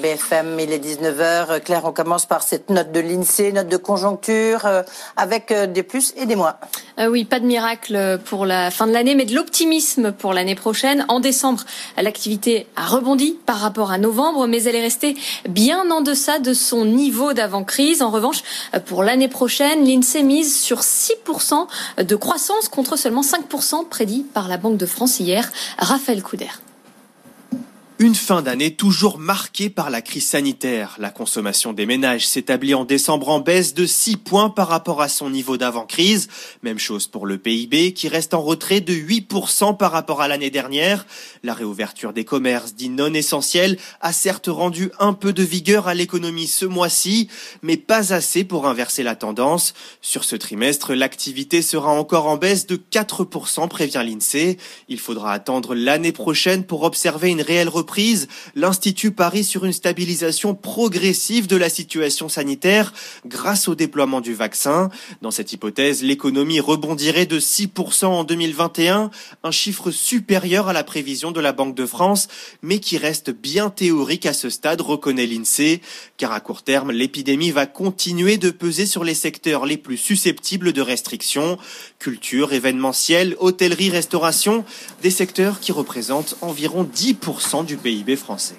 BFM, il est 19h. Claire, on commence par cette note de l'INSEE, note de conjoncture, euh, avec euh, des plus et des moins. Euh, oui, pas de miracle pour la fin de l'année, mais de l'optimisme pour l'année prochaine. En décembre, l'activité a rebondi par rapport à novembre, mais elle est restée bien en deçà de son niveau d'avant-crise. En revanche, pour l'année prochaine, l'INSEE mise sur 6% de croissance contre seulement 5% prédit par la Banque de France hier. Raphaël Couder. Une fin d'année toujours marquée par la crise sanitaire. La consommation des ménages s'établit en décembre en baisse de 6 points par rapport à son niveau d'avant-crise. Même chose pour le PIB qui reste en retrait de 8% par rapport à l'année dernière. La réouverture des commerces dits non essentiels a certes rendu un peu de vigueur à l'économie ce mois-ci, mais pas assez pour inverser la tendance. Sur ce trimestre, l'activité sera encore en baisse de 4% prévient l'INSEE. Il faudra attendre l'année prochaine pour observer une réelle reprise l'Institut parie sur une stabilisation progressive de la situation sanitaire grâce au déploiement du vaccin. Dans cette hypothèse, l'économie rebondirait de 6% en 2021, un chiffre supérieur à la prévision de la Banque de France, mais qui reste bien théorique à ce stade, reconnaît l'INSEE, car à court terme, l'épidémie va continuer de peser sur les secteurs les plus susceptibles de restrictions, culture, événementiel, hôtellerie, restauration, des secteurs qui représentent environ 10% du PIB français.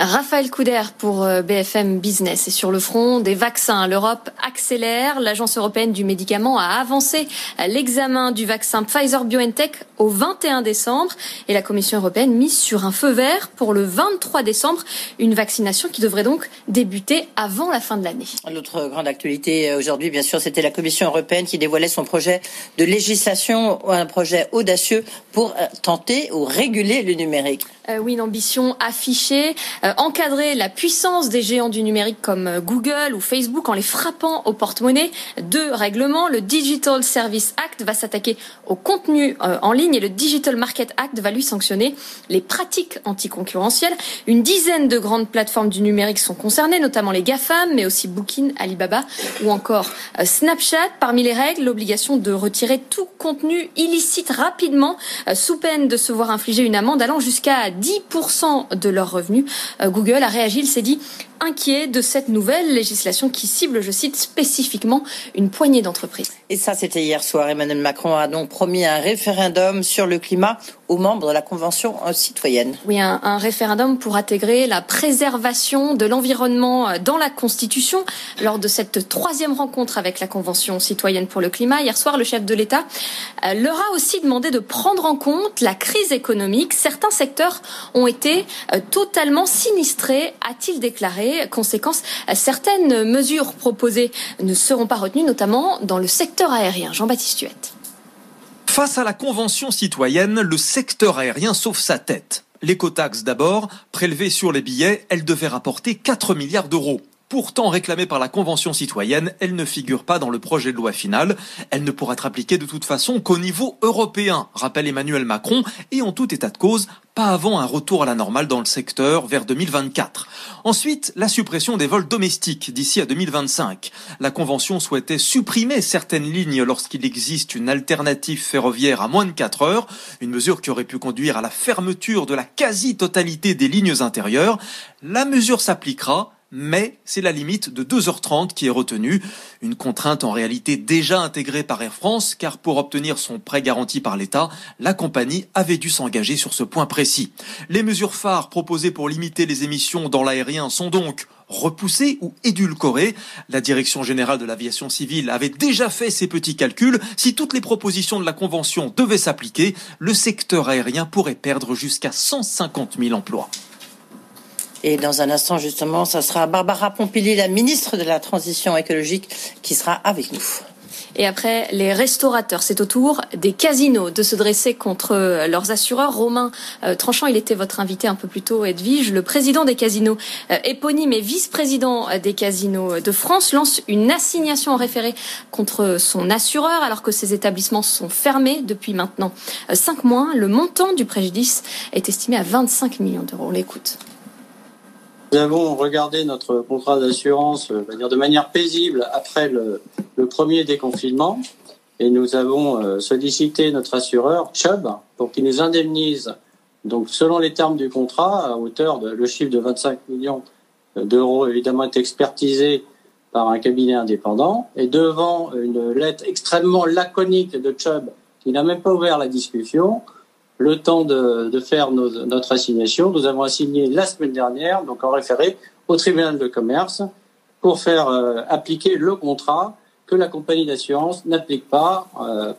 Raphaël Couder pour euh, BFM Business. Et sur le front des vaccins, l'Europe accélère. L'Agence européenne du médicament a avancé l'examen du vaccin Pfizer-BioNTech au 21 décembre. Et la Commission européenne mise sur un feu vert pour le 23 décembre. Une vaccination qui devrait donc débuter avant la fin de l'année. L'autre grande actualité euh, aujourd'hui, bien sûr, c'était la Commission européenne qui dévoilait son projet de législation, un projet audacieux pour euh, tenter ou réguler le numérique. oui, une ambition affichée. Euh, encadrer la puissance des géants du numérique comme euh, Google ou Facebook en les frappant au porte-monnaie. Deux règlements. Le Digital Service Act va s'attaquer au contenu euh, en ligne et le Digital Market Act va lui sanctionner les pratiques anticoncurrentielles. Une dizaine de grandes plateformes du numérique sont concernées, notamment les GAFAM, mais aussi Booking, Alibaba ou encore Snapchat. Parmi les règles, l'obligation de retirer tout contenu illicite rapidement sous peine de se voir infliger une amende allant jusqu'à 10% de leurs revenus. Euh, Google a réagi, il s'est dit inquiet de cette nouvelle législation qui cible, je cite, spécifiquement une poignée d'entreprises. Et ça, c'était hier soir. Emmanuel Macron a donc promis un référendum sur le climat aux membres de la Convention citoyenne. Oui, un, référendum pour intégrer la préservation de l'environnement dans la Constitution. Lors de cette troisième rencontre avec la Convention citoyenne pour le climat, hier soir, le chef de l'État euh, leur a aussi demandé de prendre en compte la crise économique. Certains secteurs ont été euh, totalement sinistrés, a-t-il déclaré. Conséquence, certaines mesures proposées ne seront pas retenues, notamment dans le secteur aérien. Jean-Baptiste Huette. Face à la Convention citoyenne, le secteur aérien sauve sa tête. L'écotaxe d'abord, prélevée sur les billets, elle devait rapporter 4 milliards d'euros. Pourtant réclamée par la Convention citoyenne, elle ne figure pas dans le projet de loi final. Elle ne pourra être appliquée de toute façon qu'au niveau européen, rappelle Emmanuel Macron, et en tout état de cause, pas avant un retour à la normale dans le secteur vers 2024. Ensuite, la suppression des vols domestiques d'ici à 2025. La Convention souhaitait supprimer certaines lignes lorsqu'il existe une alternative ferroviaire à moins de 4 heures, une mesure qui aurait pu conduire à la fermeture de la quasi-totalité des lignes intérieures. La mesure s'appliquera mais c'est la limite de 2h30 qui est retenue, une contrainte en réalité déjà intégrée par Air France, car pour obtenir son prêt garanti par l'État, la compagnie avait dû s'engager sur ce point précis. Les mesures phares proposées pour limiter les émissions dans l'aérien sont donc repoussées ou édulcorées. La Direction générale de l'aviation civile avait déjà fait ses petits calculs. Si toutes les propositions de la Convention devaient s'appliquer, le secteur aérien pourrait perdre jusqu'à 150 000 emplois. Et dans un instant, justement, ça sera Barbara Pompili, la ministre de la Transition écologique, qui sera avec nous. Et après, les restaurateurs, c'est au tour des casinos de se dresser contre leurs assureurs. Romain euh, Tranchant, il était votre invité un peu plus tôt, Edwige. Le président des casinos euh, éponyme et vice-président des casinos de France lance une assignation en référé contre son assureur alors que ces établissements sont fermés depuis maintenant euh, cinq mois. Le montant du préjudice est estimé à 25 millions d'euros. On l'écoute. Nous avons regardé notre contrat d'assurance de manière paisible après le, premier déconfinement et nous avons euh, sollicité notre assureur, Chubb, pour qu'il nous indemnise, donc selon les termes du contrat, à hauteur de le chiffre de 25 millions d'euros, évidemment, est expertisé par un cabinet indépendant. Et devant une lettre extrêmement laconique de Chubb, qui n'a même pas ouvert la discussion, le temps de, faire notre assignation, nous avons assigné la semaine dernière, donc en référé au tribunal de commerce, pour faire euh, appliquer le contrat que la compagnie d'assurance n'applique pas euh,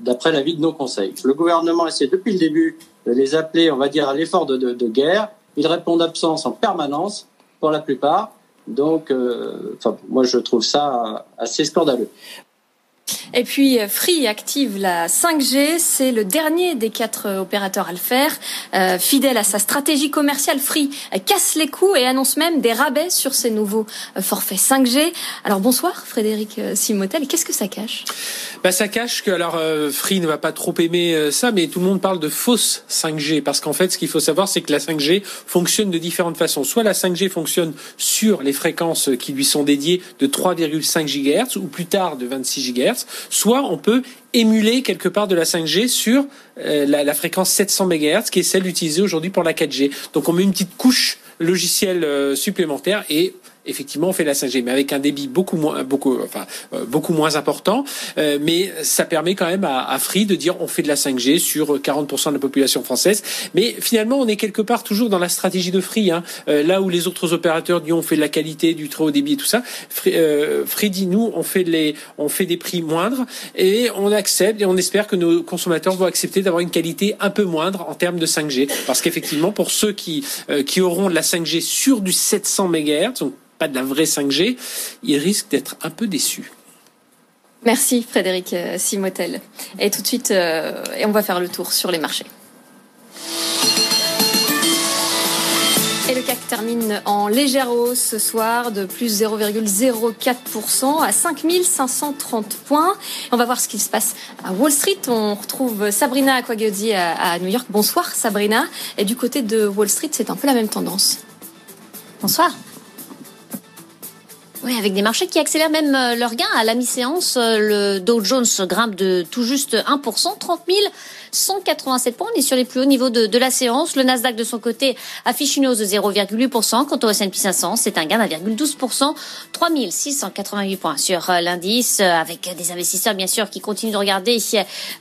d'après l'avis de nos conseils. Le gouvernement essaie depuis le début de les appeler, on va dire, à l'effort de, guerre. Ils répondent d'absence en permanence pour la plupart. Donc, euh, moi, je trouve ça assez scandaleux. Et puis euh, Free active la 5G, c'est le dernier des quatre euh, opérateurs à le faire. Euh, fidèle à sa stratégie commerciale, Free casse les coûts et annonce même des rabais sur ses nouveaux forfaits 5G. Alors bonsoir Frédéric Simotel, qu'est-ce que ça cache? Bah, Ça cache que, alors Free ne va pas trop aimer ça, mais tout le monde parle de fausse 5G, parce qu'en fait ce qu'il faut savoir c'est que la 5G fonctionne de différentes façons. Soit la 5G fonctionne sur les fréquences qui lui sont dédiées de 3,5 GHz ou plus tard de 26 GHz, soit on peut émuler quelque part de la 5G sur euh, la, la, fréquence 700 MHz qui est celle utilisée aujourd'hui pour la 4G. Donc on met une petite couche logicielle euh, supplémentaire et effectivement, on fait la 5G, mais avec un débit beaucoup moins, beaucoup, enfin, euh, beaucoup moins important. Euh, mais ça permet quand même à, à, Free de dire on fait de la 5G sur 40% de la population française. Mais finalement, on est quelque part toujours dans la stratégie de Free. Hein. Euh, là où les autres opérateurs disent on fait de la qualité, du très haut débit et tout ça, Free, euh, Free dit nous on fait les, on fait des prix moindres et on accepte et on espère que nos consommateurs vont accepter d'avoir une qualité un peu moindre en termes de 5G. Parce qu'effectivement, pour ceux qui, euh, qui auront de la 5G sur du 700 MHz, donc pas de la vraie 5G, ils risquent d'être un peu déçus. Merci Frédéric euh, Simotel. Et tout de suite, euh, et on va faire le tour sur les marchés. Et le CAC termine en légère hausse ce soir de plus 0,04% à 5530 points. On va voir ce qui se passe à Wall Street. On retrouve Sabrina Aquagodi à New York. Bonsoir Sabrina. Et du côté de Wall Street, c'est un peu la même tendance. Bonsoir. Oui, avec des marchés qui accélèrent même euh, leurs gains. À la mi-séance, euh, le Dow Jones grimpe de tout juste 1%, 30 000 187 points. On est sur les plus hauts niveaux de, de la séance. Le Nasdaq, de son côté, affiche une hausse de 0,8%. Quant au S&P 500, c'est un gain d'1,12%. 3688 points sur euh, l'indice, avec des investisseurs, bien sûr, qui continuent de regarder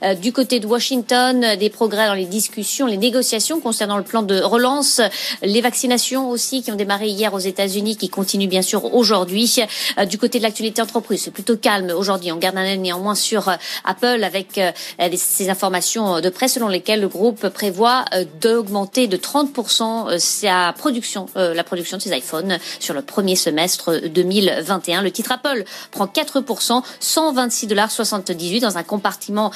euh, du côté de Washington des progrès dans les discussions, les négociations concernant le plan de relance, les vaccinations aussi qui ont démarré hier aux États-Unis, qui continuent bien sûr aujourd'hui. Du côté de l'actualité entreprise, c'est plutôt calme aujourd'hui. On garde un œil néanmoins sur Apple avec ces informations de presse selon lesquelles le groupe prévoit euh, d'augmenter de 30% euh, sa production, euh, la production de ses iPhones sur le premier semestre 2021. Le titre Apple prend 4%, 126 dollars 78 dans un compartiment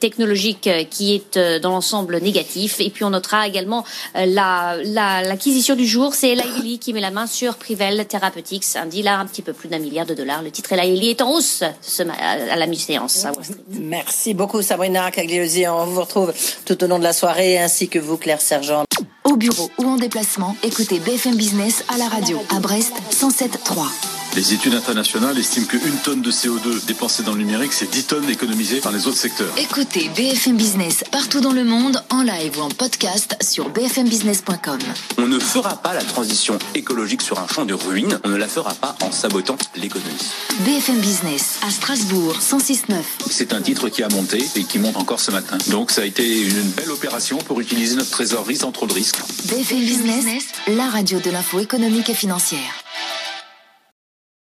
technologique qui est dans l'ensemble négatif. Et puis on notera également la l'acquisition du jour, c'est Eli qui met la main sur Privel Therapeutics, un deal un petit peu plus d'un milliard de dollars. Le titre Lilly est en hausse ce, à la mi-séance. Merci beaucoup Sabrina Cagliosi on vous retrouve tout au long de la soirée, ainsi que vous, Claire Sergent. Au bureau ou en déplacement, écoutez BFM Business à la radio, à Brest, 107.3. Les études internationales estiment qu'une tonne de CO2 dépensée dans le numérique, c'est 10 tonnes économisées par les autres secteurs. Écoutez BFM Business partout dans le monde, en live ou en podcast sur bfmbusiness.com. On ne fera pas la transition écologique sur un champ de ruines, on ne la fera pas en sabotant l'économie. BFM Business à Strasbourg, 106.9. C'est un titre qui a monté et qui monte encore ce matin. Donc ça a été une belle opération pour utiliser notre trésorerie sans trop de risques. BFM Business, la radio de l'info économique et financière.